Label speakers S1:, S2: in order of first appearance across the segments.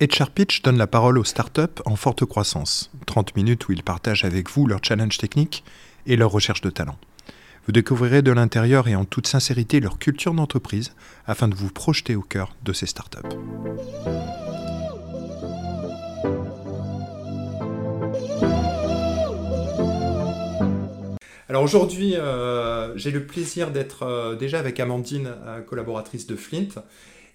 S1: HR Pitch donne la parole aux startups en forte croissance. 30 minutes où ils partagent avec vous leurs challenges techniques et leurs recherches de talent. Vous découvrirez de l'intérieur et en toute sincérité leur culture d'entreprise afin de vous projeter au cœur de ces startups. Alors aujourd'hui, euh, j'ai le plaisir d'être euh, déjà avec Amandine, euh, collaboratrice de Flint,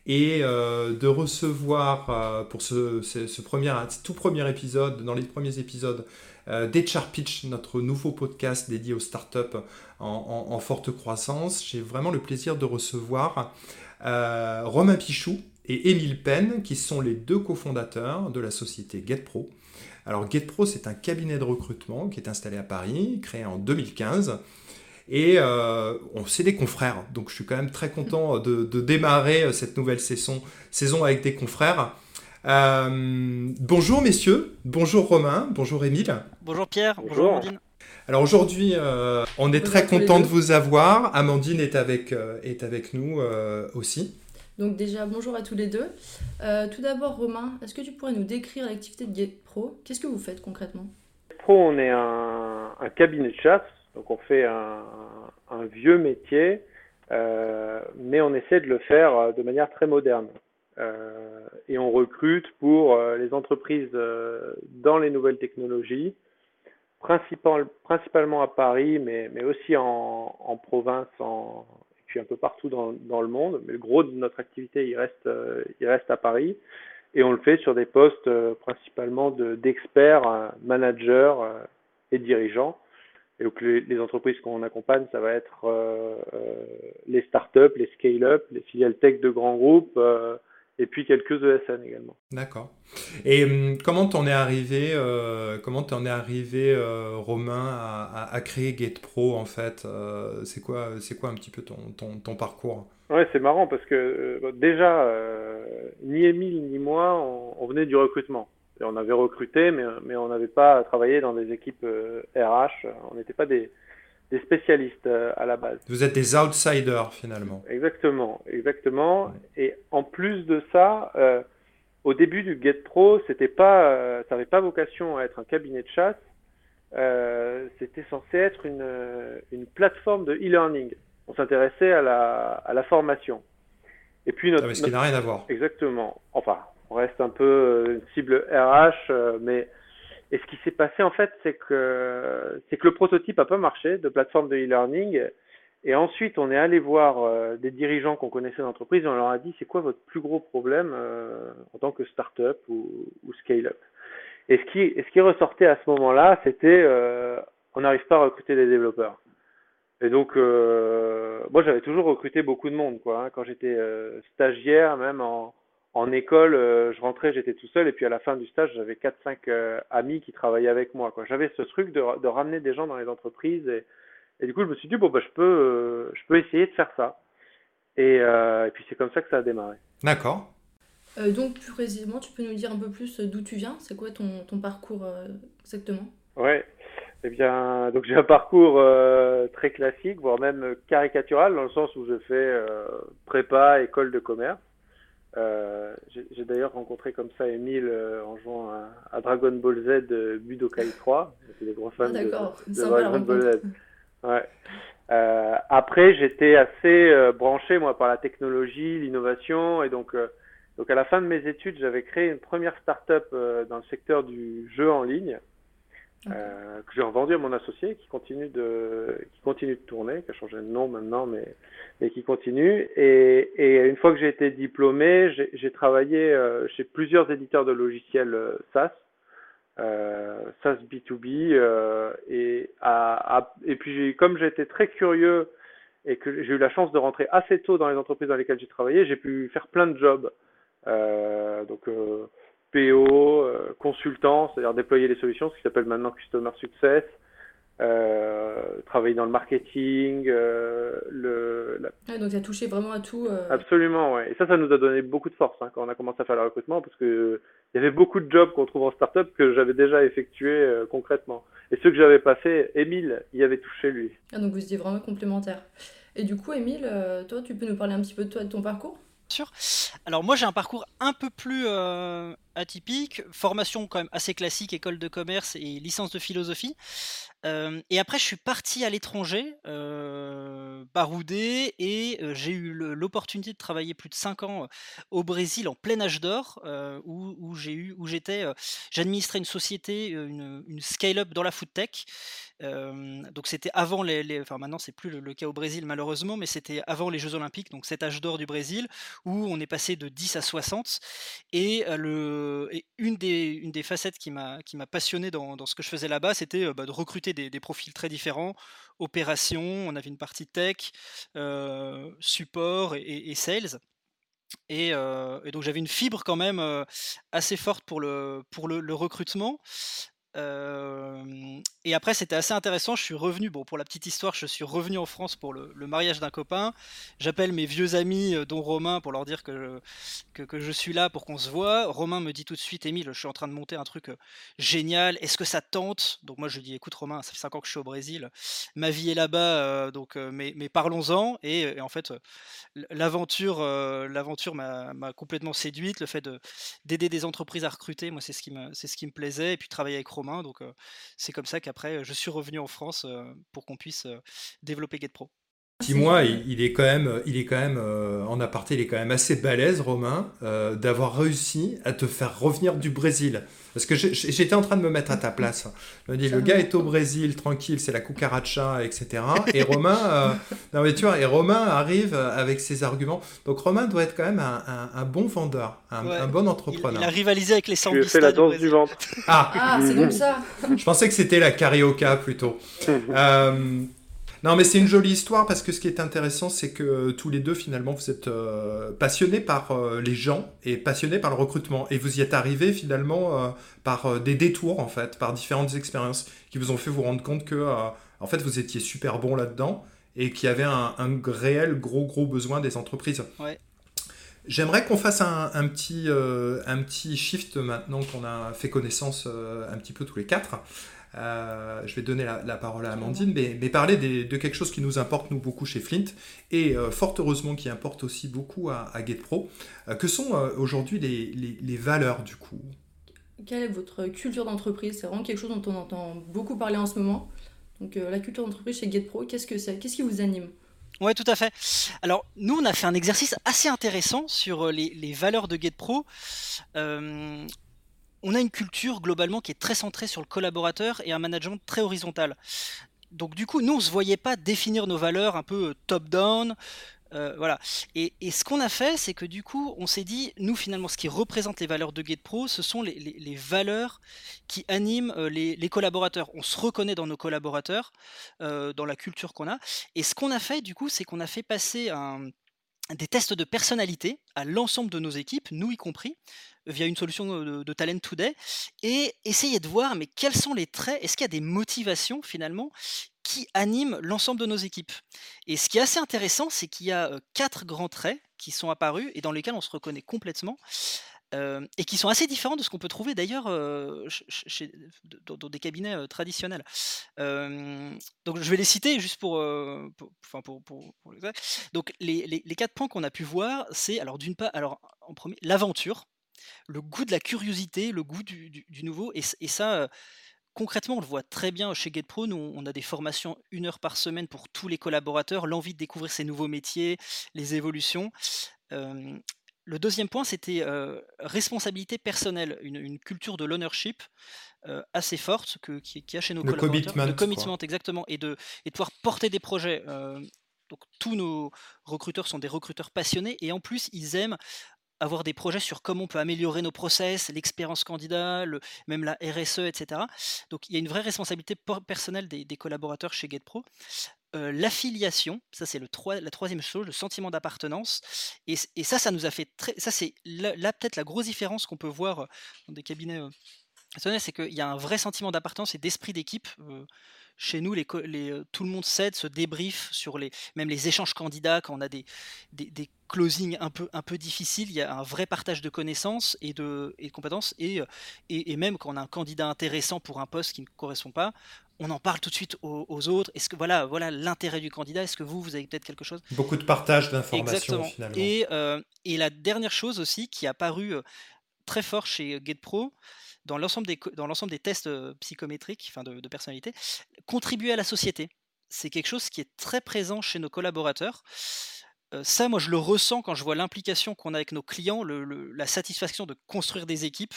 S1: et de recevoir pour ce, premier, tout premier épisode, dans les premiers épisodes, d'HR Pitch, notre nouveau podcast dédié aux startups en, forte croissance. J'ai vraiment le plaisir de recevoir Romain Pichou et Émile Penn, qui sont les deux cofondateurs de la société GetPro. Alors GetPro, c'est un cabinet de recrutement qui est installé à Paris, créé en 2015. Et euh, on c'est des confrères, donc je suis quand même très content de, démarrer euh, cette nouvelle saison, saison avec des confrères. Euh, bonjour messieurs, bonjour Romain, bonjour Émile.
S2: Bonjour Pierre, bonjour, Amandine.
S1: Alors aujourd'hui, on est très content de vous avoir. Amandine est avec, est avec nous aussi.
S3: Donc déjà, bonjour à tous les deux. Euh, tout d'abord, Romain, est-ce que tu pourrais nous décrire l'activité de GetPro Qu'est-ce que vous faites concrètement?
S4: GetPro, on est un, cabinet de chasse, donc on fait un, vieux métier, euh, mais on essaie de le faire de manière très moderne. Euh, et on recrute pour les entreprises dans les nouvelles technologies, principalement à Paris, mais, aussi en, province, en, un peu partout dans, le monde, mais le gros de notre activité, il reste, euh, à Paris. Et on le fait sur des postes euh, principalement d'experts, euh, managers et dirigeants. Et donc les, les entreprises qu'on accompagne, ça va être les startups, les scale-up, les filiales tech de grands groupes, et puis quelques ESN également.
S1: D'accord. Et hum, comment t'en es arrivé, euh, comment t'en es arrivé, euh, Romain, à, à, créer GatePro en fait euh, C'est quoi, c'est quoi un petit peu ton, ton, ton parcours?
S4: Ouais, c'est marrant parce que déjà, ni Émile ni moi, on, venait du recrutement. Et on avait recruté, mais, mais on n'avait pas travaillé dans des équipes RH. On n'était pas des, des spécialistes euh, à la base.
S1: Vous êtes des outsiders finalement.
S4: Exactement, exactement. Et en plus de ça, euh, au début du Get Pro, c'était pas, euh, ça n'avait pas vocation à être un cabinet de chasse. c'était censé être une, une plateforme de e-learning. On s'intéressait à la, à la formation.
S1: Et puis notre, ah, ce qui n'a rien à voir.
S4: Exactement. Enfin, on reste un peu une cible RH, mais et ce qui s'est passé en fait, c'est que c'est que le prototype a pas marché de plateforme de e-learning. Et ensuite, on est allé voir euh, des dirigeants qu'on connaissait d'entreprise et on leur a dit c'est quoi votre plus gros problème euh, en tant que start-up ou, ou scale-up? Et ce qui, ce qui ressortait à ce moment-là, c'était euh, on n'arrive pas à recruter des développeurs. Et donc, moi, j'avais toujours recruté beaucoup de monde, quoi. Hein. quand j'étais stagiaire, même en, en école, euh, je rentrais, j'étais tout seul, et puis à la fin du stage, j'avais 4-5 euh, amis qui travaillaient avec moi. J'avais ce truc de, de, ramener des gens dans les entreprises, et, et, du coup, je me suis dit, bon, bah, je, peux, euh, je peux essayer de faire ça. Et, et puis c'est comme ça que ça a démarré.
S1: D'accord.
S3: donc, plus précisément, tu peux nous dire un peu plus d'où tu viens? C'est quoi ton, ton parcours exactement?
S4: Ouais. Eh bien, donc j'ai un parcours très classique, voire même caricatural, dans le sens où je fais prépa, école de commerce. Euh, j'ai d'ailleurs rencontré comme ça Emile euh, en jouant à, Dragon Ball Z euh, Budokai 3. C'est des gros fans ah, de, Dragon Ball Z. Ouais. après, j'étais assez branché moi par la technologie, l'innovation, et donc donc à la fin de mes études, j'avais créé une première start-up dans le secteur du jeu en ligne. Euh, que j'ai revendu à mon associé qui continue de qui continue de tourner, qui a changé de nom maintenant, mais mais qui continue. Et, et une fois que j'ai été diplômé, j'ai travaillé euh, chez plusieurs éditeurs de logiciels euh, SaaS, euh, SaaS B2B, euh, et à, à, et puis comme j'étais très curieux et que j'ai eu la chance de rentrer assez tôt dans les entreprises dans lesquelles j'ai travaillé, j'ai pu faire plein de jobs. donc PO, euh, consultant, c'est-à-dire déployer les solutions, ce qui s'appelle maintenant Customer Success, euh, travailler dans le marketing, euh, le.
S3: donc ça a touché vraiment à tout.
S4: Absolument, ouais. Et ça, ça nous a donné beaucoup de force hein, quand on a commencé à faire le recrutement, parce que il y avait beaucoup de jobs qu'on trouve en startup que j'avais déjà effectués concrètement. Et ceux que j'avais pas fait, Émile y avait touché lui.
S3: Ah, donc vous étiez vraiment complémentaires. Et du coup, Émile, toi, tu peux nous parler un petit peu de toi, de ton parcours?
S2: Sûr. Alors moi j'ai un parcours un peu plus atypique, formation quand même assez classique, école de commerce et licence de philosophie. Euh, et après, je suis parti à l'étranger, euh, baroudé, et euh, j'ai eu l'opportunité de travailler plus de 5 ans au Brésil en plein âge d'or, où, où j'ai eu, où j'étais, j'administrais une société, une, une scale-up dans la food tech donc c'était avant les, enfin maintenant c'est plus le, cas au Brésil malheureusement, mais c'était avant les Jeux Olympiques, donc cet âge d'or du Brésil où on est passé de 10 à 60. Et, le, une, des, une des facettes qui m'a passionné dans, dans, ce que je faisais là-bas, c'était bah, de recruter des, profils très différents, opérations, on avait une partie tech, support et, sales. Et, et, donc j'avais une fibre quand même assez forte pour le, pour le recrutement et après, c'était assez intéressant. Je suis revenu, bon, pour la petite histoire, je suis revenu en France pour le, mariage d'un copain. J'appelle mes vieux amis, dont Romain, pour leur dire que je, que, je suis là pour qu'on se voit. Romain me dit tout de suite, Émile, je suis en train de monter un truc génial. Est-ce que ça tente? Donc moi, je lui dis, écoute, Romain, ça fait 5 ans que je suis au Brésil. Ma vie est là-bas, donc mais, parlons-en. Et, en fait, l'aventure, l'aventure m'a complètement séduite. Le fait d'aider des entreprises à recruter, moi, c'est ce qui me, c'est ce qui me plaisait. Et puis travailler avec Romain donc c'est comme ça qu'après, je suis revenu en France pour qu'on puisse développer GetPro.
S1: Dis-moi, il, est quand même, il est quand même en aparté, il est quand même assez balèze, Romain, d'avoir réussi à te faire revenir du Brésil. Parce que j'étais en train de me mettre à ta place. Je me dis, le gars est au Brésil, tranquille, c'est la cucaracha, etc. Et Romain, euh, non mais tu vois, et Romain arrive avec ses arguments. Donc Romain doit être quand même un, bon vendeur, un, bon entrepreneur.
S2: Il, a rivalisé avec les sambistas.
S4: fait la danse du ventre.
S3: Ah, ah c'est comme ça.
S1: Je pensais que c'était la carioca plutôt. euh, non, mais c'est une jolie histoire parce que ce qui est intéressant, c'est que tous les deux, finalement, vous êtes euh, passionnés par euh, les gens et passionnés par le recrutement. Et vous y êtes arrivés, finalement, euh, par des détours, en fait, par différentes expériences qui vous ont fait vous rendre compte que, en fait, vous étiez super bon là-dedans et qu'il y avait un, réel gros, gros besoin des entreprises. J'aimerais qu'on fasse un, petit, un petit shift maintenant qu'on a fait connaissance un petit peu tous les quatre. Euh, je vais donner la, parole à Amandine, mais, parler de quelque chose qui nous importe, nous, beaucoup chez Flint, et euh, fort heureusement qui importe aussi beaucoup à, GetPro. Euh, que sont aujourd'hui les, valeurs, du coup?
S3: Quelle est votre culture d'entreprise? C'est vraiment quelque chose dont on entend beaucoup parler en ce moment. Donc, la culture d'entreprise chez GetPro, qu'est-ce que c'est? Qu'est-ce qui vous anime?
S2: Ouais, tout à fait. Alors, nous, on a fait un exercice assez intéressant sur les, les valeurs de GetPro on a une culture globalement qui est très centrée sur le collaborateur et un management très horizontal. Donc du coup, nous, on ne se voyait pas définir nos valeurs un peu euh, top-down. Euh, voilà. Et, ce qu'on a fait, c'est que du coup, on s'est dit, nous finalement, ce qui représente les valeurs de GetPro, ce sont les, valeurs qui animent euh, les, collaborateurs. On se reconnaît dans nos collaborateurs, dans la culture qu'on a. Et ce qu'on a fait, du coup, c'est qu'on a fait passer des tests de personnalité à l'ensemble de nos équipes, nous y compris, via une solution de, Talent Today et essayer de voir mais quels sont les traits, est-ce qu'il y a des motivations finalement qui animent l'ensemble de nos équipes? Et ce qui est assez intéressant, c'est qu'il y a quatre grands traits qui sont apparus et dans lesquels on se reconnaît complètement. Et qui sont assez différents de ce qu'on peut trouver d'ailleurs dans, des cabinets traditionnels. donc je vais les citer juste pour, pour, pour, donc les, les, les, quatre points qu'on a pu voir, c'est alors d'une part, alors en premier l'aventure, le goût de la curiosité, le goût du, nouveau. Et, ça, concrètement, on le voit très bien chez GetPro. Nous, on a des formations une heure par semaine pour tous les collaborateurs, l'envie de découvrir ces nouveaux métiers, les évolutions. Le deuxième point, c'était responsabilité personnelle, une, culture de l'ownership assez forte que, qui, a chez nos collaborateurs.
S1: Commitment,
S2: le commitment, exactement, et de, et de pouvoir porter des projets. donc tous nos recruteurs sont des recruteurs passionnés et en plus ils aiment avoir des projets sur comment on peut améliorer nos process, l'expérience candidat, même la RSE, etc. Donc il y a une vraie responsabilité personnelle des, collaborateurs chez GetPro. Euh, l'affiliation, ça c'est le la troisième chose, le sentiment d'appartenance. Et, ça, ça nous a fait très. Ça, c'est là, peut-être la grosse différence qu'on peut voir euh, dans des cabinets. Euh, c'est qu'il y a un vrai sentiment d'appartenance et d'esprit d'équipe. Chez nous, les, tout le monde s'aide, se débrief sur les, même les échanges candidats quand on a des, des closing un peu, un peu difficile, il y a un vrai partage de connaissances et de, et compétences, et, et, même quand on a un candidat intéressant pour un poste qui ne correspond pas, on en parle tout de suite aux, autres. Est-ce que voilà, voilà l'intérêt du candidat? Est-ce que vous, vous avez peut-être quelque chose?
S1: Beaucoup de partage d'informations finalement.
S2: Et, euh, et la dernière chose aussi qui a paru euh, très fort chez GetPro, dans l'ensemble des, dans l'ensemble des tests psychométriques, enfin de, personnalité, contribuer à la société. C'est quelque chose qui est très présent chez nos collaborateurs ça, moi, je le ressens quand je vois l'implication qu'on a avec nos clients, la satisfaction de construire des équipes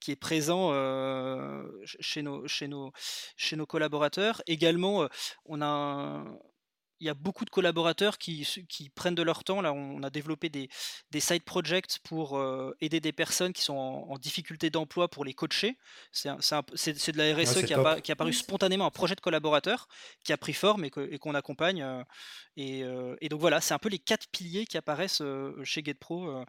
S2: qui est présent chez, nos, chez, nos, chez nos collaborateurs. Également, on a un, il y a beaucoup de collaborateurs qui, qui, prennent de leur temps. Là, on a développé des, des side projects pour euh, aider des personnes qui sont en, difficulté d'emploi pour les coacher. C'est de la RSE qui, a, qui, a, apparu spontanément, un projet de collaborateur qui a pris forme et qu'on accompagne. Euh, et, euh, et, donc voilà, c'est un peu les quatre piliers qui apparaissent chez GetPro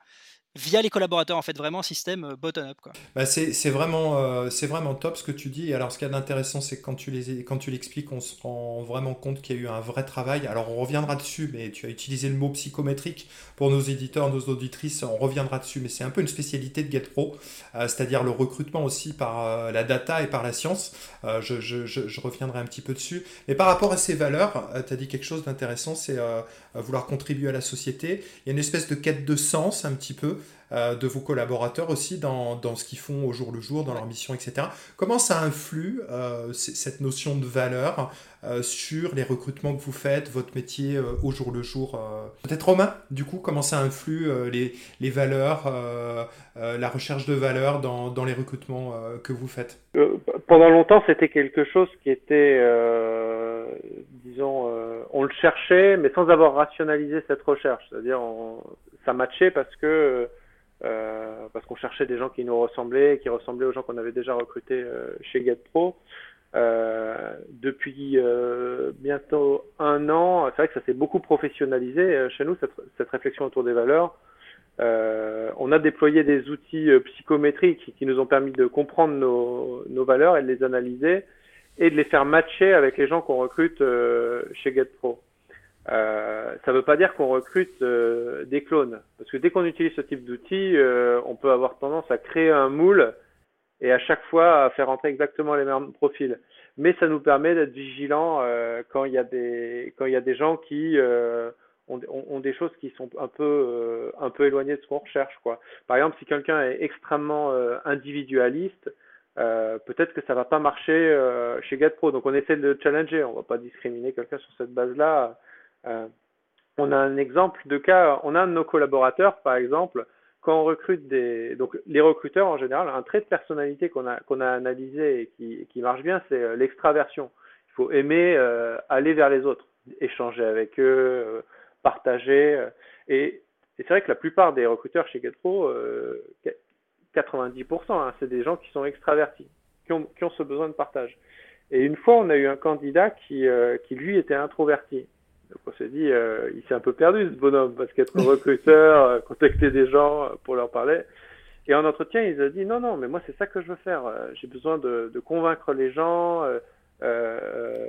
S2: via les collaborateurs, en fait, vraiment un système euh, bottom-up.
S1: Bah c'est vraiment, euh, vraiment top ce que tu dis. Alors, ce qui est intéressant, c'est que quand tu, l'expliques, on se rend vraiment compte qu'il y a eu un vrai travail. Alors, on reviendra dessus, mais tu as utilisé le mot psychométrique pour nos éditeurs, nos auditrices, on reviendra dessus, mais c'est un peu une spécialité de GetPro, euh, c'est-à-dire le recrutement aussi par la data et par la science. Je, je, je, reviendrai un petit peu dessus. Mais par rapport à ces valeurs, tu as dit quelque chose d'intéressant, c'est vouloir contribuer à la société. Il y a une espèce de quête de sens un petit peu. Euh, de vos collaborateurs aussi dans, dans, ce qu'ils font au jour le jour, dans leur mission, etc. Comment ça influe euh, cette notion de valeur euh, sur les recrutements que vous faites, votre métier au jour le jour Peut-être Romain, du coup, comment ça influe les, les, valeurs, la recherche de valeur dans, dans les recrutements que vous faites?
S4: Pendant longtemps, c'était quelque chose qui était, disons, on le cherchait, mais sans avoir rationalisé cette recherche. C'est-à-dire, ça matchait parce que euh, parce qu'on cherchait des gens qui nous ressemblaient, qui ressemblaient aux gens qu'on avait déjà recrutés euh, chez GetPro. Euh, depuis euh, bientôt un an, c'est vrai que ça s'est beaucoup professionnalisé euh, chez nous, cette, réflexion autour des valeurs. on a déployé des outils psychométriques qui nous ont permis de comprendre nos, valeurs et de les analyser et de les faire matcher avec les gens qu'on recrute chez GetPro. Euh, ça ne veut pas dire qu'on recrute euh, des clones, parce que dès qu'on utilise ce type d'outils, euh, on peut avoir tendance à créer un moule et à chaque fois à faire entrer exactement les mêmes profils. Mais ça nous permet d'être vigilants quand il y a des quand il y a des gens qui ont, ont, des choses qui sont un peu un peu éloignées de ce qu'on recherche. Quoi. Par exemple, si quelqu'un est extrêmement individualiste, peut-être que ça va pas marcher chez GetPro. Donc on essaie de le challenger. On va pas discriminer quelqu'un sur cette base-là euh, on a un exemple de cas, on a un de nos collaborateurs, par exemple, quand on recrute des, donc les recruteurs en général, un trait de personnalité qu'on a a analysé et qui, marche bien, c'est euh, l'extraversion. Il faut aimer euh, aller vers les autres, échanger avec eux, partager. et, c'est vrai que la plupart des recruteurs chez GetPro, 90%, hein, c'est des gens qui sont extravertis, qui ont, qui ont ce besoin de partage. Et une fois, on a eu un candidat qui, qui lui était introverti. Donc on s'est dit, euh, il s'est un peu perdu ce bonhomme, parce qu'être recruteur, euh, contacter des gens euh, pour leur parler. Et en entretien, il a dit, non, non, mais moi c'est ça que je veux faire. J'ai besoin de, de, convaincre les gens. Euh,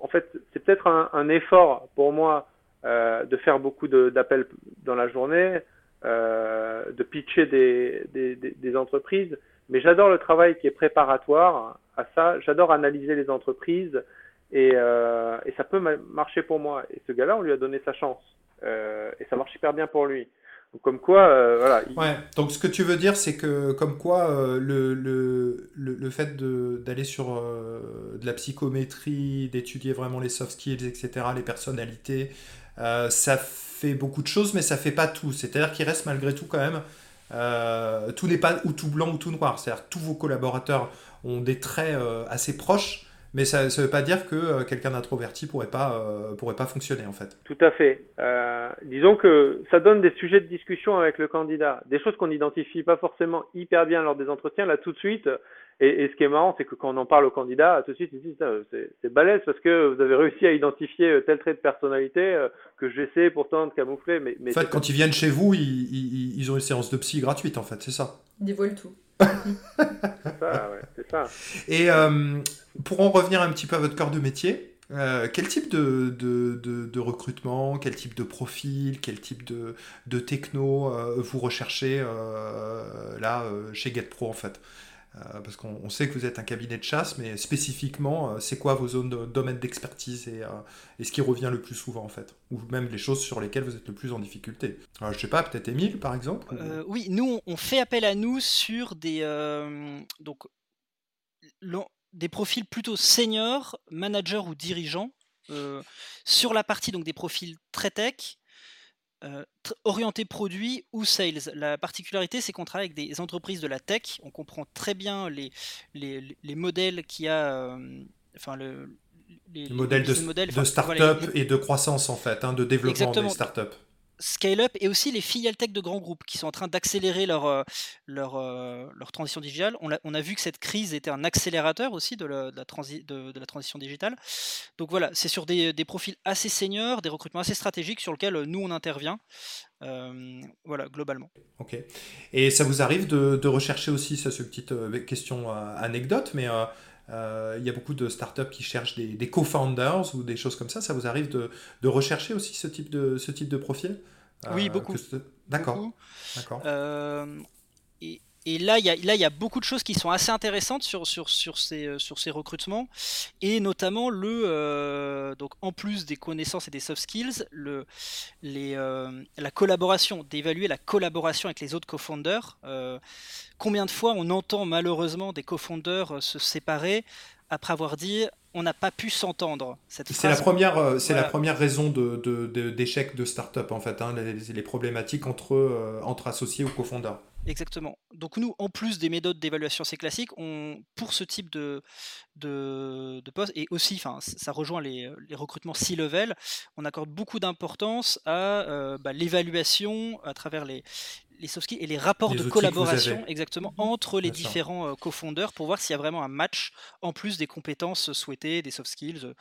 S4: en fait, c'est peut-être un, un, effort pour moi de faire beaucoup d'appels dans la journée, de pitcher des, des, entreprises, mais j'adore le travail qui est préparatoire à ça. J'adore analyser les entreprises. Et, euh, et, ça peut marcher pour moi. Et ce gars-là, on lui a donné sa chance. Euh, et ça marche hyper bien pour lui. Donc, comme quoi, euh, voilà.
S1: Ouais, donc ce que tu veux dire, c'est que, comme quoi, euh, le, le, le, fait d'aller sur euh, de la psychométrie, d'étudier vraiment les soft skills, etc., les personnalités, ça fait beaucoup de choses, mais ça fait pas tout. C'est-à-dire qu'il reste malgré tout quand même. tout n'est pas ou tout blanc ou tout noir. C'est-à-dire tous vos collaborateurs ont des traits assez proches mais ça ne veut pas dire que euh, quelqu'un d'introverti pourrait pas euh, pourrait pas fonctionner en fait.
S4: Tout à fait. Euh, disons que ça donne des sujets de discussion avec le candidat, des choses qu'on n'identifie pas forcément hyper bien lors des entretiens. Là, tout de suite. Et, et ce qui est marrant, c'est que quand on en parle au candidat, tout de suite, ils disent c'est balèze parce que vous avez réussi à identifier tel trait de personnalité que j'essaie pourtant de camoufler. Mais, mais
S1: en fait, quand ils viennent chez vous, ils, ils, ils, ont une séance de psy gratuite, en fait, c'est ça.
S3: Ils dévoilent tout.
S4: c'est ça, ouais, c'est ça.
S1: Et euh, pour en revenir un petit peu à votre corps de métier, euh, quel type de, de, de, de, recrutement, quel type de profil, quel type de, de techno euh, vous recherchez euh, là chez GetPro en fait? Parce qu'on sait que vous êtes un cabinet de chasse, mais spécifiquement, c'est quoi vos zones de domaine d'expertise et, et, ce qui revient le plus souvent en fait? Ou même les choses sur lesquelles vous êtes le plus en difficulté? Je sais pas, peut-être Émile par exemple
S2: Oui, nous on fait appel à nous sur des, donc, des profils plutôt seniors, managers ou dirigeants. sur la partie donc des profils très tech, euh, orienté produit ou sales. La particularité, c'est qu'on travaille avec des entreprises de la tech. On comprend très bien les, les, les modèles qu'il y a. Euh, enfin, le,
S1: les, modèles de, de start-up et de croissance, en fait, hein, de développement des start-up
S2: scale-up et aussi les filiales tech de grands groupes qui sont en train d'accélérer leur, euh, leur, euh, leur, transition digitale. On a, vu que cette crise était un accélérateur aussi de la, de la, transition digitale. Donc voilà, c'est sur des, des, profils assez seniors, des recrutements assez stratégiques sur lesquels nous on intervient. Euh, voilà, globalement.
S1: Ok. Et ça vous arrive de, de rechercher aussi, ça c'est une petite question anecdote, mais il y a beaucoup de startups qui cherchent des, des co-founders ou des choses comme ça. Ça vous arrive de, de rechercher aussi ce type de, ce type de profil?
S2: Oui, beaucoup.
S1: D'accord.
S2: D'accord. et, et là, il y, a, là, il y a beaucoup de choses qui sont assez intéressantes sur, sur, sur, ces, euh, sur ces recrutements, et notamment le, euh, donc en plus des connaissances et des soft skills, le, les, euh, la collaboration, d'évaluer la collaboration avec les autres co-founders. combien de fois on entend malheureusement des co-founders se séparer après avoir dit on n'a pas pu s'entendre.
S1: C'est la première, c'est la première raison d'échec de, de, de start-up en fait, hein, les, les, problématiques entre, entre associés ou co-founders.
S2: Exactement. Donc nous, en plus des méthodes d'évaluation assez classiques, on, pour ce type de, de, poste, et aussi, enfin, ça rejoint les, les recrutements C-level, on accorde beaucoup d'importance à euh, bah, l'évaluation à travers les, les soft skills et les rapports de collaboration exactement entre les différents euh, cofondeurs pour voir s'il y a vraiment un match en plus des compétences souhaitées, des soft skills,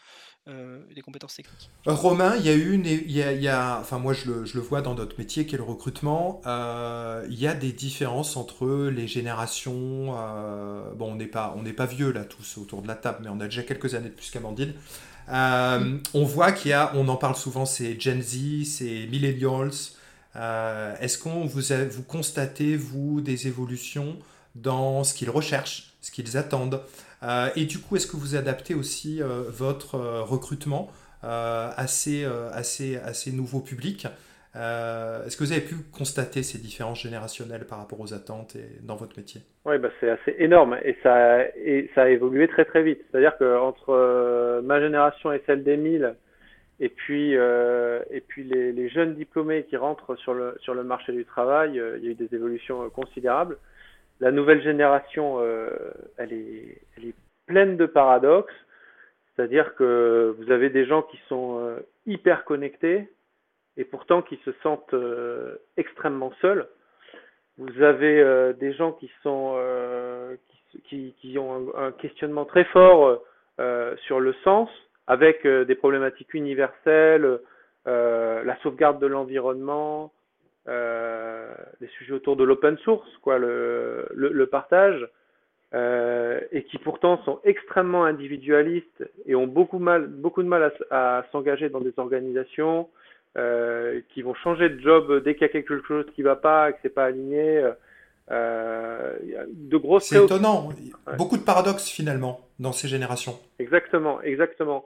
S2: euh, des compétences techniques.
S1: Euh, Romain, il y a une, il y a, il y a, enfin moi je le, je le, vois dans notre métier qui est le recrutement, il y a des différences entre les générations. bon, on n'est pas, on n'est pas vieux là tous autour de la table, mais on a déjà quelques années de plus qu'Amandine. Mmh. On voit qu'il y a, on en parle souvent, c'est Gen Z, c'est Millennials. Euh, est-ce qu'on vous, vous constatez, vous, des évolutions dans ce qu'ils recherchent, ce qu'ils attendent euh, Et du coup, est-ce que vous adaptez aussi euh, votre recrutement à ces, assez assez nouveaux publics Est-ce que vous avez pu constater ces différences générationnelles par rapport aux attentes et dans votre métier?
S4: Oui, bah c'est assez énorme et ça, et ça a évolué très très vite. C'est-à-dire qu'entre ma génération et celle des 1000, et puis, euh, et puis les, les, jeunes diplômés qui rentrent sur le, sur le marché du travail, euh, il y a eu des évolutions euh, considérables. La nouvelle génération, euh, elle, est, elle est pleine de paradoxes. C'est-à-dire que vous avez des gens qui sont hyper connectés et pourtant qui se sentent extrêmement seuls. Vous avez des gens qui sont qui, qui, qui, ont un, un, questionnement très fort sur le sens avec euh, des problématiques universelles, euh, la sauvegarde de l'environnement, euh, les sujets autour de l'open source, quoi, le, le, le partage, euh, et qui pourtant sont extrêmement individualistes et ont beaucoup, mal, beaucoup de mal à, à s'engager dans des organisations, euh, qui vont changer de job dès qu'il y a quelque chose qui va pas, que c'est pas aligné. Euh, de grosses.
S1: C'est étonnant. Beaucoup de paradoxes finalement dans ces générations.
S4: Exactement, exactement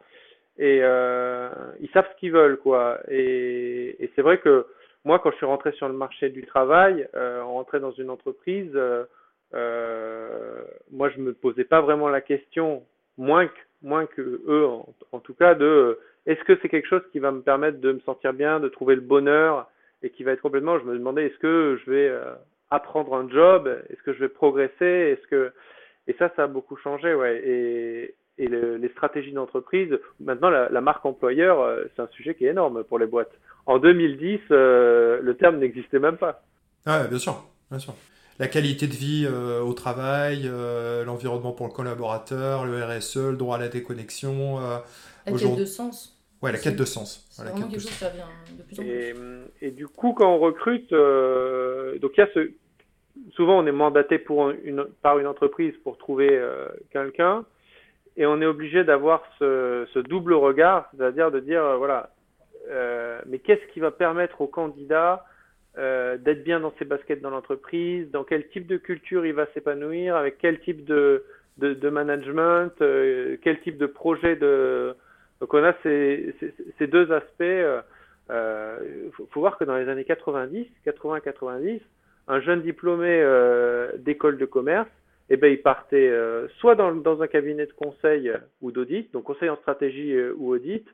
S4: et euh, ils savent ce qu'ils veulent quoi. Et, et c'est vrai que moi, quand je suis rentré sur le marché du travail, euh, rentrer dans une entreprise, euh, euh, moi je me posais pas vraiment la question, moins que moins que eux en, en tout cas, de est-ce que c'est quelque chose qui va me permettre de me sentir bien, de trouver le bonheur et qui va être complètement. Je me demandais est-ce que je vais euh, apprendre un job, est-ce que je vais progresser, est-ce que et ça, ça a beaucoup changé, ouais. Et, et le, les stratégies d'entreprise. Maintenant, la, la, marque employeur, euh, c'est un sujet qui est énorme pour les boîtes. En 2010, euh, le terme n'existait même pas.
S1: Ah, bien sûr, bien sûr. La qualité de vie euh, au travail, euh, l'environnement pour le collaborateur, le RSE, le droit à la déconnexion.
S3: Euh, la quête de sens.
S1: Ouais, la quête de sens.
S3: C'est vraiment quelque chose ça vient de plus en plus.
S4: Et, et du coup, quand on recrute, donc il y a ce, souvent on est mandaté pour une, par une entreprise pour trouver quelqu'un et on est obligé d'avoir ce, ce, double regard, c'est-à-dire de dire, euh, voilà, euh, mais qu'est-ce qui va permettre au candidat d'être bien dans ses baskets dans l'entreprise, dans quel type de culture il va s'épanouir, avec quel type de, de, management, quel type de projet de... Donc on a ces, ces, deux aspects. Il faut, faut, voir que dans les années 90, 80-90, un jeune diplômé d'école de commerce, eh ben, il partait euh, soit dans, un cabinet de conseil ou d'audit, donc conseil en stratégie euh, ou audit,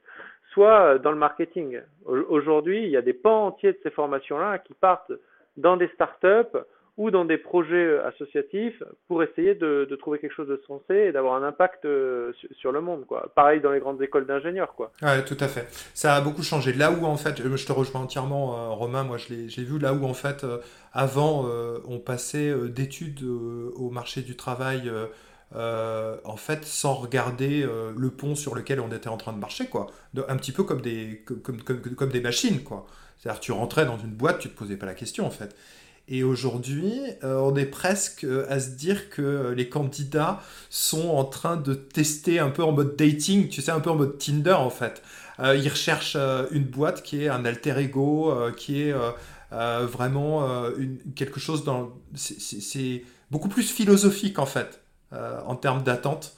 S4: soit euh, dans le marketing. Aujourd'hui, il y a des pans entiers de ces formations-là qui partent dans des startups ou dans des projets associatifs pour essayer de, trouver quelque chose de sensé et d'avoir un impact sur le monde. Quoi. Pareil dans les grandes écoles d'ingénieurs. Quoi.
S1: Tout à fait. Ça a beaucoup changé. Là où, en fait, je te rejoins entièrement, Romain, moi je l'ai vu, là où, en fait, avant, euh, on passait euh, d'études euh, au marché du travail, en fait, sans regarder le pont sur lequel on était en train de marcher, quoi. un petit peu comme des, comme, comme, comme des machines, quoi. C'est-à-dire, tu rentrais dans une boîte, tu te posais pas la question, en fait. Et aujourd'hui, on est presque à se dire que les candidats sont en train de tester un peu en mode dating, tu sais, un peu en mode Tinder en fait. ils recherchent une boîte qui est un alter ego, qui est euh, vraiment euh, quelque chose dans... C'est beaucoup plus philosophique en fait, euh, en termes d'attente.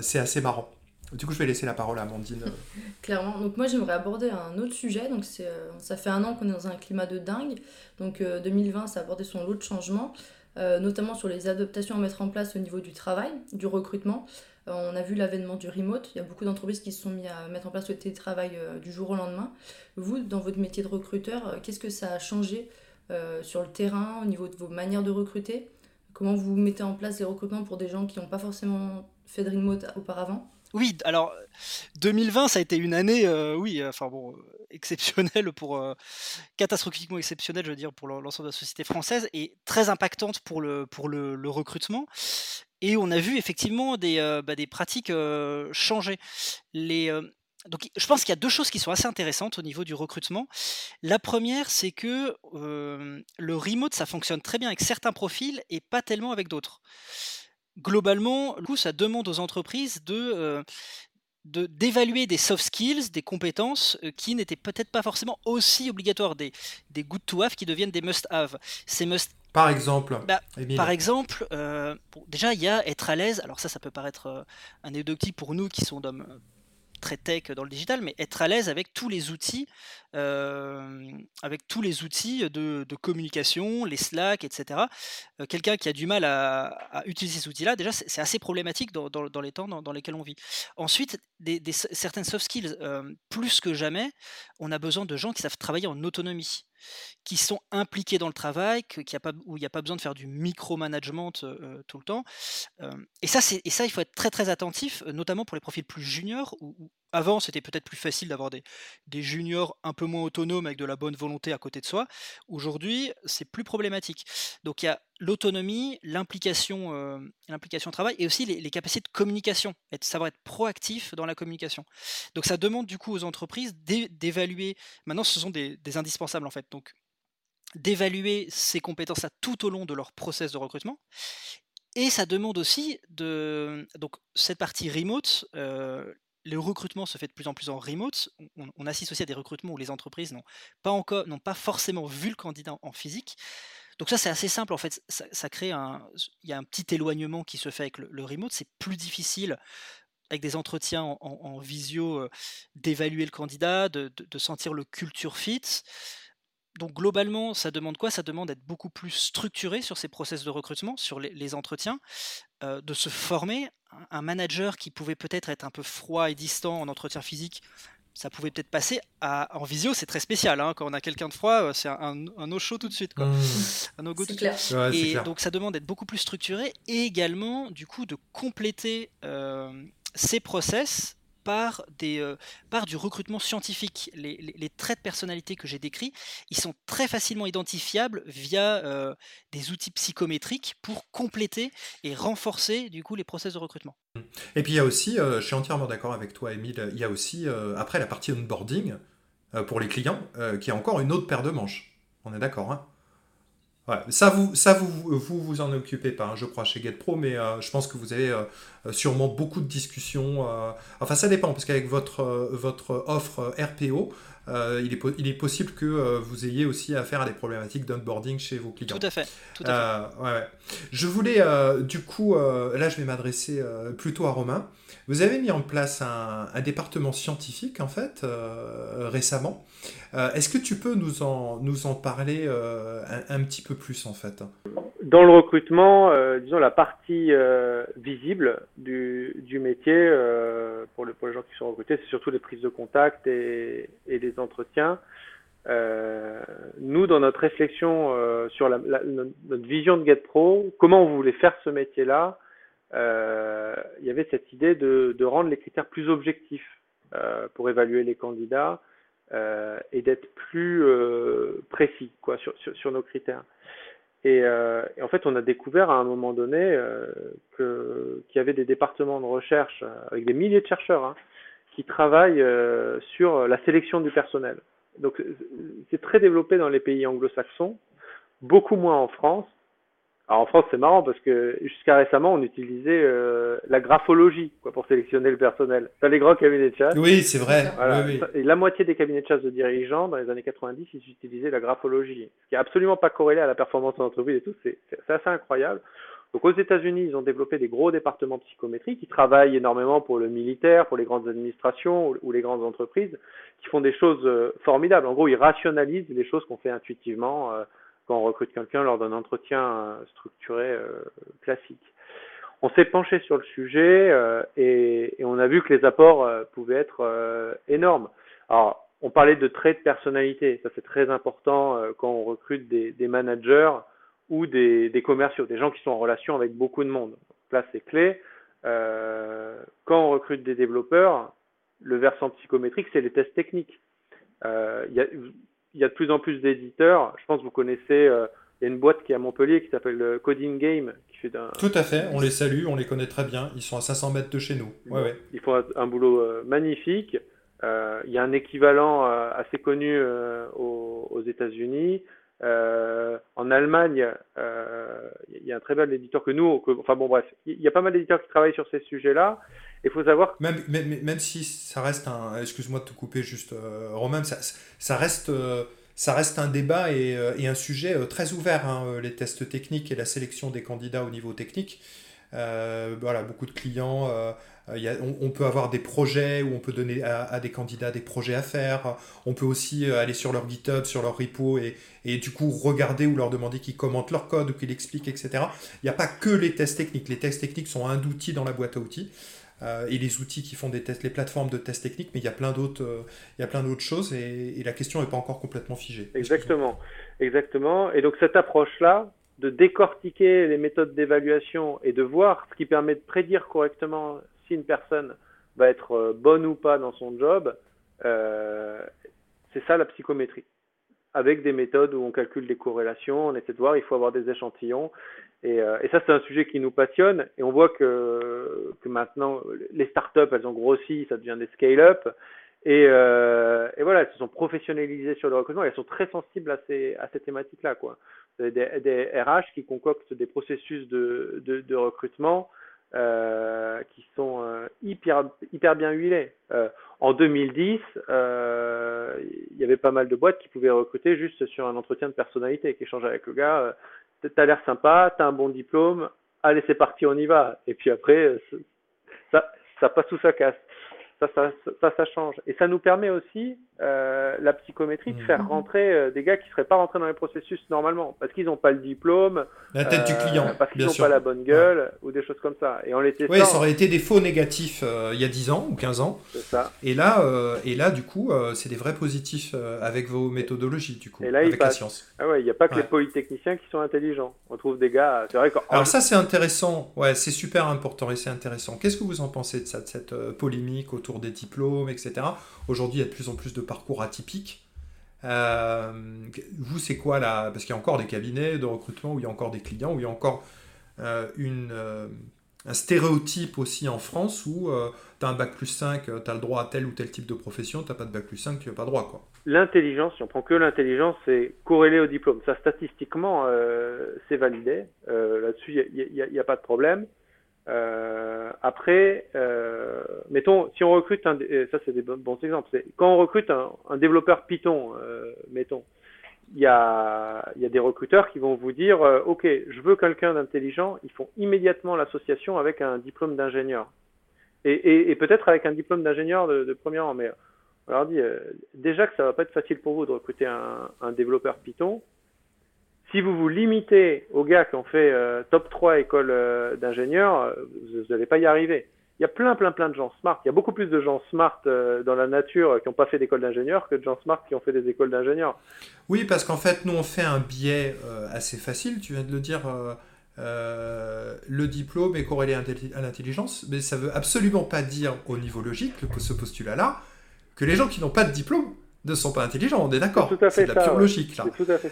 S1: c'est assez marrant. Du coup, je vais laisser la parole à Amandine.
S3: Clairement. Donc moi, j'aimerais aborder un autre sujet. Donc ça fait un an qu'on est dans un climat de dingue. Donc 2020, ça a abordé son lot de changements, notamment sur les adaptations à mettre en place au niveau du travail, du recrutement. Euh, on a vu l'avènement du remote. Il y a beaucoup d'entreprises qui se sont mis à mettre en place le télétravail euh, du jour au lendemain. Vous, dans votre métier de recruteur, euh, qu'est-ce que ça a changé sur le terrain, au niveau de vos manières de recruter? Comment vous mettez en place les recrutements pour des gens qui n'ont pas forcément fait de remote auparavant?
S2: Oui, alors 2020, ça a été une année, oui, enfin bon, exceptionnelle pour catastrophiquement exceptionnelle, je veux dire, pour l'ensemble de la société française et très impactante pour le recrutement. Et on a vu effectivement des, euh, bah, pratiques euh, changer. Euh, donc, je pense qu'il y a deux choses qui sont assez intéressantes au niveau du recrutement. La première, c'est que le remote, ça fonctionne très bien avec certains profils et pas tellement avec d'autres. Globalement, du coup, ça demande aux entreprises de, d'évaluer des soft skills, des compétences qui n'étaient peut-être pas forcément aussi obligatoires, des, des good to have qui deviennent des must have. Ces must
S1: par exemple
S2: bah, Par exemple, euh, déjà, il y a être à l'aise. Alors, ça, ça peut paraître euh, anecdotique pour nous qui euh, très tech dans le digital, mais être à l'aise avec tous les outils, avec tous les outils de, communication, les Slack, etc. Quelqu'un qui a du mal à, utiliser ces outils-là, déjà, c'est assez problématique dans, les temps dans, lesquels on vit. Ensuite, des, certaines soft skills, plus que jamais, on a besoin de gens qui savent travailler en autonomie qui sont impliqués dans le travail, qui a pas, où il n'y a pas besoin de faire du micromanagement euh, tout le temps. et, ça, et ça, il faut être très très attentif, notamment pour les profils plus juniors, avant c'était peut-être plus facile d'avoir des, juniors un peu moins autonomes avec de la bonne volonté à côté de soi. Aujourd'hui, c'est plus problématique. Donc il y a l'autonomie, l'implication, l'implication au travail et aussi les, capacités de communication, savoir être proactif dans la communication. Donc ça demande du coup aux entreprises d'évaluer, maintenant ce sont des, des indispensables en fait, donc d'évaluer ces compétences-là tout au long de leur process de recrutement. Et ça demande aussi de donc cette partie remote. Euh, le recrutement se fait de plus en plus en remote. On, assiste aussi à des recrutements où les entreprises n'ont pas encore, n'ont pas forcément vu le candidat en, physique. Donc ça c'est assez simple en fait. Ça, crée un, il y a un petit éloignement qui se fait avec le, remote. C'est plus difficile avec des entretiens en, visio euh, d'évaluer le candidat, de, de, sentir le culture fit donc globalement, ça demande quoi? Ça demande d'être beaucoup plus structuré sur ces process de recrutement, sur les, entretiens, euh, de se former. Un manager qui pouvait peut-être être un peu froid et distant en entretien physique, ça pouvait peut-être passer à, en visio, c'est très spécial. Hein, quand on a quelqu'un de froid, euh, c'est un, un, eau chaud tout de suite. Quoi. Mmh.
S3: Un no tout clair.
S2: et donc ça demande d'être beaucoup plus structuré et également du coup de compléter euh, ces process par, des, euh, par du recrutement scientifique. Les, traits de personnalité que j'ai décrits, ils sont très facilement identifiables via euh, des outils psychométriques pour compléter et renforcer du coup les process de recrutement.
S1: Et puis il y a aussi, euh, je suis entièrement d'accord avec toi Émile, il y a aussi après la partie onboarding pour les clients qui est encore une autre paire de manches. On est d'accord hein? Ça, vous, ça vous, vous vous en occupez pas, hein, je crois, chez GetPro, mais euh, je pense que vous avez euh, sûrement beaucoup de discussions. Euh, enfin, ça dépend, parce qu'avec votre, votre offre RPO, euh, il, est il, est possible que vous ayez aussi affaire à des problématiques d'onboarding chez vos clients.
S2: Tout à fait. Tout à
S1: fait. Ouais, Je voulais, du coup, là, je vais m'adresser plutôt à Romain. Vous avez mis en place un, département scientifique, en fait, récemment. Est-ce que tu peux nous en, nous en parler un, un, petit peu plus, en fait?
S4: Dans le recrutement, disons, la partie visible du, du métier, euh, pour, pour, les gens qui sont recrutés, c'est surtout les prises de contact et, et les entretiens. Euh, nous, dans notre réflexion euh, sur notre vision de GetPro, comment on voulait faire ce métier-là, il y avait cette idée de, rendre les critères plus objectifs pour évaluer les candidats et d'être plus précis sur, nos critères. Euh, et, en fait, on a découvert à un moment donné euh, qu'il y avait des départements de recherche euh, avec des milliers de chercheurs hein, qui travaillent sur la sélection du personnel. Donc, c'est très développé dans les pays anglo-saxons, beaucoup moins en France. Alors en France, c'est marrant parce que jusqu'à récemment, on utilisait euh, la graphologie quoi, pour sélectionner le personnel. Dans les grands cabinets de chasse.
S1: Oui, c'est vrai.
S4: Et la moitié des cabinets de chasse de dirigeants, dans les années 90, ils utilisaient la graphologie. Ce qui est absolument pas corrélé à la performance de l'entreprise et tout. C'est assez incroyable. Donc aux États-Unis, ils ont développé des gros départements psychométriques qui travaillent énormément pour le militaire, pour les grandes administrations ou, les grandes entreprises, qui font des choses euh, formidables. En gros, ils rationalisent les choses qu'on fait intuitivement. Euh, quand on recrute quelqu'un lors d'un entretien euh, structuré euh, classique. On s'est penché sur le sujet euh, et, on a vu que les apports pouvaient être énormes. Alors, on parlait de traits de personnalité, ça c'est très important quand on recrute des, managers ou des, commerciaux, des gens qui sont en relation avec beaucoup de monde. là c'est clé. quand on recrute des développeurs, le versant psychométrique, c'est les tests techniques. Il y a de plus en plus d'éditeurs. Je pense que vous connaissez, euh, il y a une boîte qui est à Montpellier qui s'appelle euh, Coding Game. Qui fait
S1: Tout à fait, on les salue, on les connaît très bien. Ils sont à 500 mètres de chez nous. Ouais, ouais.
S4: Ils font un, boulot euh, magnifique. il y a un équivalent assez connu aux, aux États-Unis. en Allemagne, il y a un très bel éditeur que nous, enfin bon bref, il y a pas mal d'éditeurs qui travaillent sur ces sujets-là. Il faut savoir.
S1: Même, même, même, si ça reste un. Excuse-moi de te couper juste, euh, Romain, ça, ça reste. Euh, ça reste un débat et, euh, et un sujet très ouvert, hein, les tests techniques et la sélection des candidats au niveau technique. voilà, beaucoup de clients, y a, on, peut avoir des projets où on peut donner à, des candidats des projets à faire. On peut aussi aller sur leur GitHub, sur leur repo et, et du coup regarder ou leur demander qu'ils commentent leur code ou qu'ils expliquent, etc. Il n'y a pas que les tests techniques. Les tests techniques sont un outil dans la boîte à outils. Euh, et les outils qui font des tests, les plateformes de tests techniques, mais il y a plein d'autres, euh, il y a plein d'autres choses et, la question n'est pas encore complètement figée.
S4: Exactement, exactement. Et donc cette approche-là, de décortiquer les méthodes d'évaluation et de voir ce qui permet de prédire correctement si une personne va être euh, bonne ou pas dans son job, c'est ça la psychométrie avec des méthodes où on calcule des corrélations, on essaie de voir, il faut avoir des échantillons. Et, euh, ça, c'est un sujet qui nous passionne. Et on voit que, maintenant, les startups, elles ont grossi, ça devient des scale-up. Et, euh, voilà, elles se sont professionnalisées sur le recrutement elles sont très sensibles à ces, à ces thématiques-là. Des, RH qui concoctent des processus de recrutement euh, qui sont euh, hyper, hyper bien huilés. Euh, en 2010, il y avait pas mal de boîtes qui pouvaient recruter juste sur un entretien de personnalité, qui échangeait avec le gars. t'as l'air sympa, t'as un bon diplôme, allez c'est parti, on y va. Et puis après, ça, ça passe ou ça casse ça, ça, ça, change. Et ça nous permet aussi, euh, la psychométrie, de faire mhm. rentrer euh, des gars qui ne seraient pas rentrés dans les processus normalement, parce qu'ils n'ont pas le diplôme,
S1: la tête du client, euh,
S4: parce qu'ils n'ont pas la bonne gueule, ou des choses comme ça. Et on les
S1: Oui, ça aurait été des faux négatifs il y a 10 ans ou 15 ans.
S4: Ça.
S1: Et là, et là du coup, c'est des vrais positifs avec vos méthodologies, du coup,
S4: et là,
S1: avec la science.
S4: Ah ouais, il n'y a pas que les polytechniciens qui sont intelligents. On trouve des gars, c'est vrai
S1: Alors ça, c'est intéressant, ouais, c'est super important et c'est intéressant. Qu'est-ce que vous en pensez de ça, de cette polémique autour des diplômes, etc. Aujourd'hui, il y a de plus en plus de parcours atypiques. Euh, vous, c'est quoi là Parce qu'il y a encore des cabinets de recrutement où il y a encore des clients, où il y a encore euh, une, euh, un stéréotype aussi en France où tu as un bac plus 5, tu as le droit à tel ou tel type de profession, tu pas de bac plus 5, tu n'as pas droit. quoi.
S4: L'intelligence, si on prend que l'intelligence, c'est corrélé au diplôme. Ça, statistiquement, c'est validé. Là-dessus, il n'y a, a, pas de problème. Euh, après, euh, mettons, si on recrute un, ça c'est des bons, exemples, quand on recrute un, développeur Python, euh, mettons, il y a, des recruteurs qui vont vous dire, ok, je veux quelqu'un d'intelligent, ils font immédiatement l'association avec un diplôme d'ingénieur, et, peut-être avec un diplôme d'ingénieur de, premier rang, mais on leur dit déjà que ça va pas être facile pour vous de recruter un développeur Python, si vous vous limitez aux gars qui ont fait euh, top 3 école euh, d'ingénieurs, euh, vous n'allez pas y arriver. Il y a plein, plein, plein de gens smart. Il y a beaucoup plus de gens smart dans la nature qui n'ont pas fait d'école d'ingénieur que de gens smart qui ont fait des écoles d'ingénieurs.
S1: Oui, parce qu'en fait, nous, on fait un biais assez facile. Tu viens de le dire, le diplôme est corrélé à l'intelligence, mais ça veut absolument pas dire au niveau logique, ce postulat-là, que les gens qui n'ont pas de diplôme ne sont pas intelligents, on est d'accord. C'est de la pure logique là.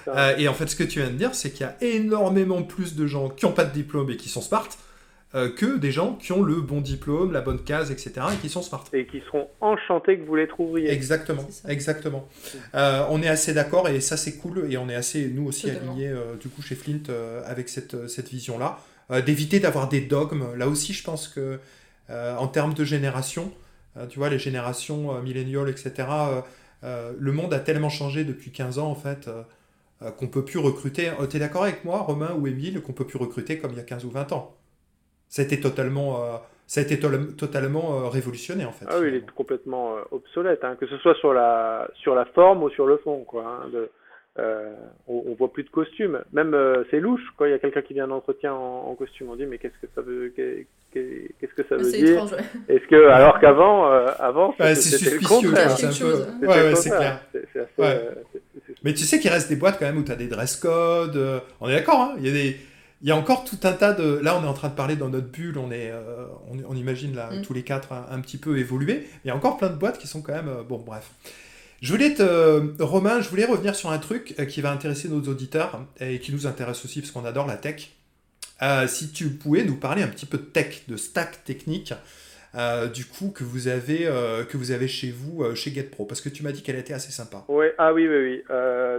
S1: Euh, et en fait, ce que tu viens de dire, c'est qu'il y a énormément plus de gens qui n'ont pas de diplôme et qui sont smart euh, que des gens qui ont le bon diplôme, la bonne case, etc. et qui sont smart.
S4: Et qui seront enchantés que vous les trouviez.
S1: Exactement, exactement. Euh, on est assez d'accord et ça c'est cool et on est assez, nous aussi, alignés du coup chez Flint avec cette, cette vision-là. D'éviter d'avoir des dogmes. Là aussi, je pense que en termes de génération, tu vois, les générations milléniales, etc., euh, le monde a tellement changé depuis 15 ans, en fait, euh, euh, qu'on peut plus recruter. tu es d'accord avec moi, Romain ou Émile, qu'on peut plus recruter comme il y a 15 ou 20 ans? Ça a été totalement, ça a été totalement révolutionné, en fait.
S4: Ah oui, il est complètement obsolète, hein, que ce soit sur la, sur la forme ou sur le fond, quoi. Hein, de euh, on, on, voit plus de costumes. Même euh, c'est louche quand il y a quelqu'un qui vient en entretien en, costume. On dit mais qu'est-ce que ça veut qu'est-ce que ça veut dire Est-ce que alors qu'avant euh, avant
S1: c'est suspicieux, c'est clair. mais tu sais qu'il reste des boîtes quand même où tu as des dress codes. on est d'accord hein il y a des il y a encore tout un tas de. Là, on est en train de parler dans notre bulle, on, est, on, imagine là, mm. tous les quatre un, petit peu évoluer. Il y a encore plein de boîtes qui sont quand même. bon, bref. Je voulais te, euh, Romain, je voulais revenir sur un truc euh, qui va intéresser nos auditeurs et qui nous intéresse aussi parce qu'on adore la tech. Euh, si tu pouvais nous parler un petit peu de tech, de stack technique, du coup que vous avez que vous avez chez vous chez GetPro, parce que tu m'as dit qu'elle était assez sympa.
S4: Ouais, ah oui, oui, oui.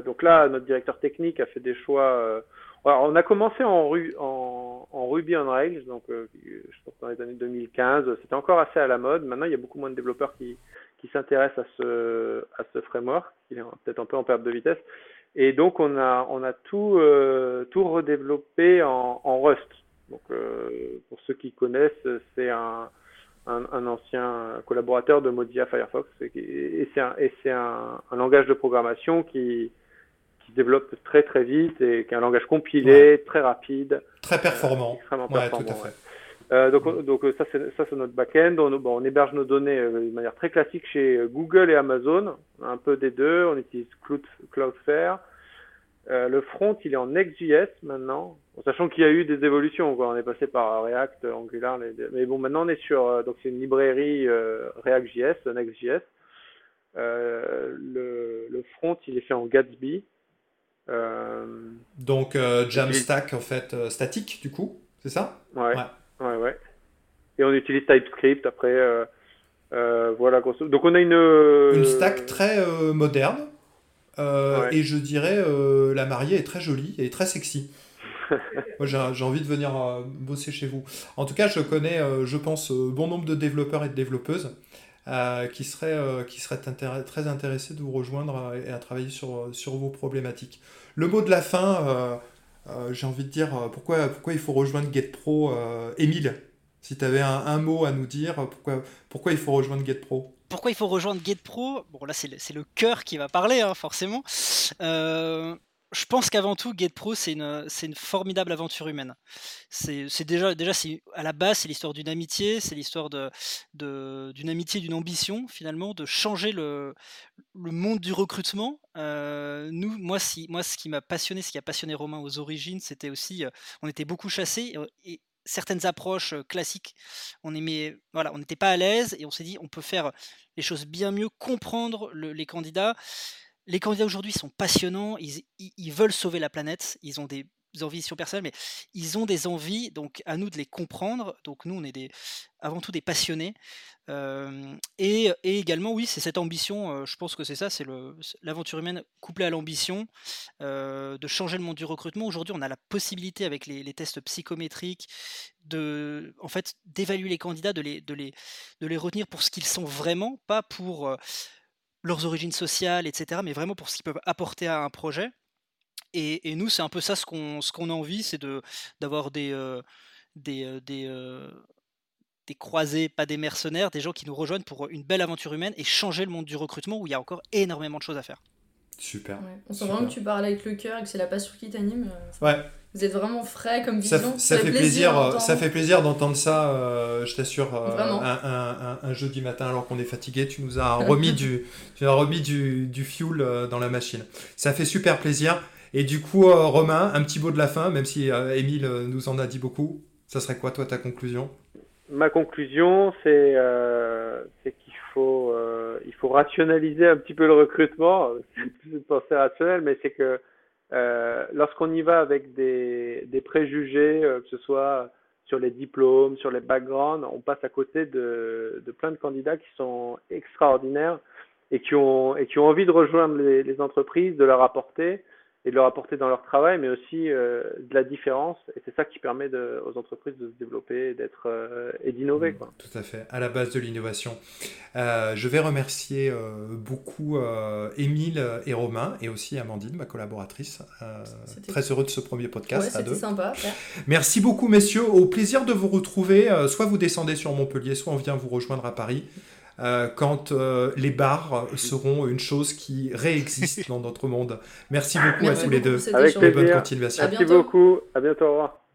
S4: donc là, notre directeur technique a fait des choix. on a commencé en, en, en, Ruby on Rails, donc je pense dans les années 2015. C'était encore assez à la mode. Maintenant, il y a beaucoup moins de développeurs qui qui s'intéresse à ce, à ce framework, qui est peut-être un peu en perte de vitesse. Et donc, on a, on a tout, euh, tout redéveloppé en, en Rust. Donc, euh, pour ceux qui connaissent, c'est un, un, un, ancien collaborateur de Mozilla Firefox. Et, c'est un, et c'est un, un, langage de programmation qui, qui développe très très vite et qui est un langage compilé, très rapide.
S1: Très performant.
S4: extrêmement performant. Tout à fait. Euh, donc, donc ça c'est ça c'est notre backend. On, bon, on héberge nos données euh, de manière très classique chez Google et Amazon, un peu des deux. On utilise Cloudflare. Euh, le front, il est en Next.js maintenant, en sachant qu'il y a eu des évolutions. Quoi. On est passé par React, Angular, les... mais bon, maintenant on est sur euh, donc c'est une librairie euh, React.js, Next.js. le, le front, il est fait en Gatsby.
S1: donc Jamstack en fait statique du coup, c'est ça?
S4: Ouais. Et on utilise TypeScript après. Euh, euh, voilà, Donc on a une. Euh,
S1: une stack très moderne. Et je dirais, la mariée est très jolie et très sexy. Moi, j'ai envie de venir bosser chez vous. En tout cas, je connais, je pense, bon nombre de développeurs et de développeuses qui seraient, qui seraient très intéressés de vous rejoindre et à travailler sur, sur vos problématiques. Le mot de la fin, j'ai envie de dire, pourquoi, pourquoi il faut rejoindre GetPro Émile, si tu avais un, mot à nous dire, pourquoi, il faut rejoindre GetPro
S2: pourquoi il faut rejoindre GetPro Bon, là, c'est le, cœur qui va parler, hein, forcément. Euh, je pense qu'avant tout, GetPro, c'est une, formidable aventure humaine. C'est, déjà, à la base, c'est l'histoire d'une amitié, c'est l'histoire de, de, d'une amitié, d'une ambition, finalement, de changer le, monde du recrutement. Euh, nous, moi, ce qui m'a passionné, ce qui a passionné Romain aux origines, c'était aussi, euh, on était beaucoup chassés certaines approches classiques, on aimait, voilà, on n'était pas à l'aise et on s'est dit, on peut faire les choses bien mieux, comprendre les candidats. Les candidats aujourd'hui sont passionnants, ils, veulent sauver la planète, ils ont des ambitions personnelles, mais ils ont des envies, donc à nous de les comprendre. Donc nous, on est des, avant tout des passionnés. et, également, oui, c'est cette ambition, je pense que c'est ça, c'est l'aventure humaine couplée à l'ambition de changer le monde du recrutement. Aujourd'hui, on a la possibilité avec les, tests psychométriques en fait, d'évaluer les candidats, de les, de, les, de les retenir pour ce qu'ils sont vraiment, pas pour leurs origines sociales, etc., mais vraiment pour ce qu'ils peuvent apporter à un projet. Et, nous, c'est un peu ça ce qu'on ce qu'on a envie, c'est de d'avoir des des, des, croisés, pas des mercenaires, des gens qui nous rejoignent pour une belle aventure humaine et changer le monde du recrutement où il y a encore énormément de choses à faire.
S1: Super.
S3: On sent vraiment que tu parles avec le cœur et que c'est la passion qui t'anime.
S1: Ouais.
S3: Vous êtes vraiment frais comme vision.
S1: Ça, fait, plaisir, ça fait plaisir d'entendre ça, euh, je t'assure, euh, un, un, jeudi matin alors qu'on est fatigué, tu nous as remis, du, tu as remis du, du fuel euh, dans la machine. Ça fait super plaisir. Et du coup, Romain, un petit mot de la fin, même si Émile nous en a dit beaucoup. Ça serait quoi, toi, ta conclusion?
S4: Ma conclusion, c'est qu'il faut, il faut rationaliser un petit peu le recrutement. C'est une pensée rationnelle, mais c'est que euh, lorsqu'on y va avec des, préjugés, euh, que ce soit sur les diplômes, sur les backgrounds, on passe à côté de, plein de candidats qui sont extraordinaires et qui ont, et qui ont envie de rejoindre les entreprises, de leur apporter et de leur apporter dans leur travail, mais aussi euh, de la différence. Et c'est ça qui permet de, aux entreprises de se développer d'être, euh, et d'innover. Quoi.
S1: Tout à fait, à la base de l'innovation. Euh, je vais remercier beaucoup Émile et Romain, et aussi Amandine, ma collaboratrice. très heureux de ce premier podcast
S3: à deux. sympa.
S1: Merci beaucoup, messieurs. Au plaisir de vous retrouver. soit vous descendez sur Montpellier, soit on vient vous rejoindre à Paris. Euh, quand euh, les bars seront une chose qui réexiste dans notre monde. Merci beaucoup à tous les deux.
S4: Avec
S1: bonne continuation.
S4: Merci beaucoup. À bientôt. Au revoir.